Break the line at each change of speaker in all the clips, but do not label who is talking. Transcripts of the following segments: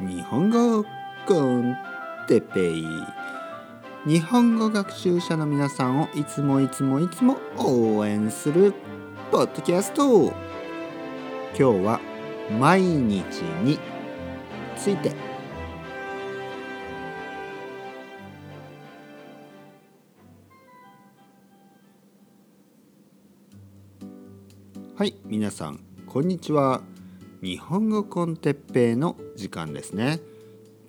日本語コンテペイ。日本語学習者の皆さんをいつもいつもいつも応援するポッドキャスト。今日は毎日について。はい皆さんこんにちは。日本語コンテッペイの時間ですね。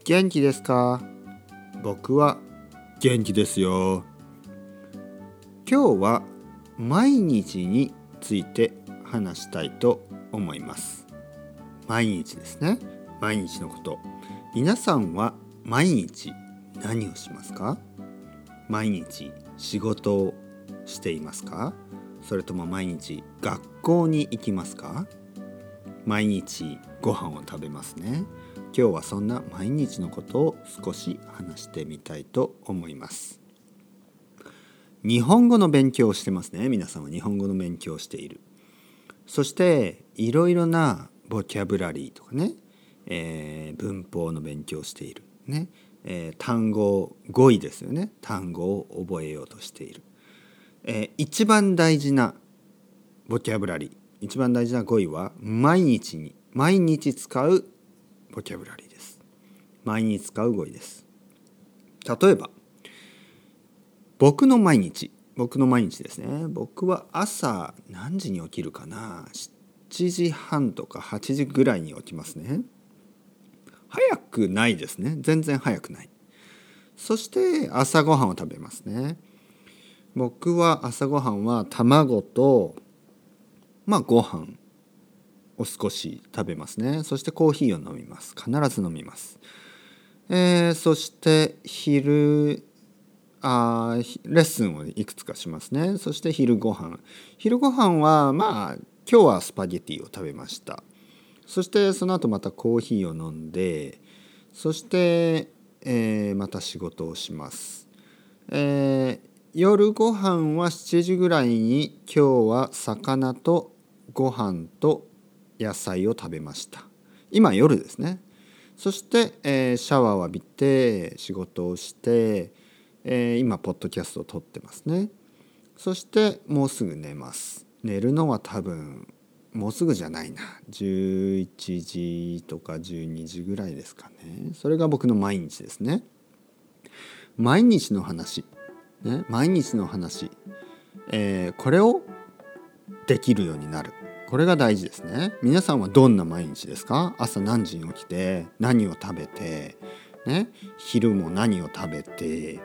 元気ですか？僕は元気ですよ。今日は毎日について話したいと思います。毎日ですね。毎日のこと。皆さんは毎日何をしますか？毎日仕事をしていますか？それとも毎日学校に行きますか？毎日ご飯を食べますね。今日はそんな毎日のことを少し話してみたいと思います。日本語の勉強をしてますね。皆さんは日本語の勉強をしている。そしていろいろなボキャブラリーとかね、えー、文法の勉強をしている。ね、えー、単語語彙ですよね。単語を覚えようとしている、えー、一番大事なボキャブラリー。一番大事な語彙は毎日に毎日使うボキャブラリーです。毎日使う語彙です。例えば僕の毎日僕の毎日ですね。僕は朝何時に起きるかな？7時半とか8時ぐらいに起きますね。早くないですね。全然早くない。そして朝ごはんを食べますね。僕は朝ごはんは卵とまあご飯を少し食べますね。そしてコーヒーを飲みます。必ず飲みます、えー、そして昼あレッスンをいくつかしますね。そして昼ご飯。昼ご飯はまあ今日はスパゲティを食べました。そしてその後またコーヒーを飲んでそして、えー、また仕事をします、えー、夜ご飯は7時ぐらいに今日は魚とご飯と野菜を食べました。今夜ですね。そして、えー、シャワーを浴びて仕事をして、えー、今ポッドキャストを撮ってますね。そしてもうすぐ寝ます。寝るのは多分もうすぐじゃないな。11時とか12時ぐらいですかね。それが僕の毎日ですね。毎日の話、ね、毎日の話、えー、これをできるようになる。これが大事ですね。皆さんはどんな毎日ですか？朝何時に起きて何を食べて、ね、昼も何を食べて、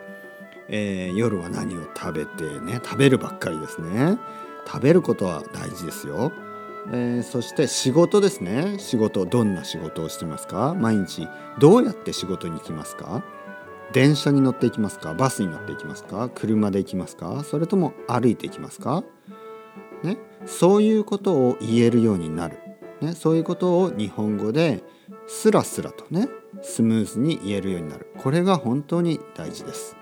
えー、夜は何を食べてね食べるばっかりですね。食べることは大事ですよ、えー、そして仕事ですね。仕事どんな仕事をしてますか？毎日どうやって仕事に行きますか？電車に乗っていきますか？バスに乗っていきますか？車で行きますか？それとも歩いていきますか？ね、そういうことを言えるようになる、ね、そういうことを日本語でスラスラとねスムーズに言えるようになる。これが本当に大事です、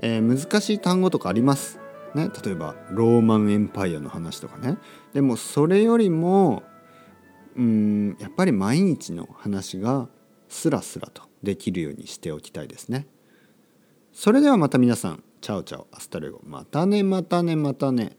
えー、難しい単語とかあります、ね、例えば Roman Empire の話とかね。でもそれよりもうんやっぱり毎日の話がスラスラとできるようにしておきたいですね。それではまた皆さん。 Ciao ciao。 Hasta luego。またねまたねまたね。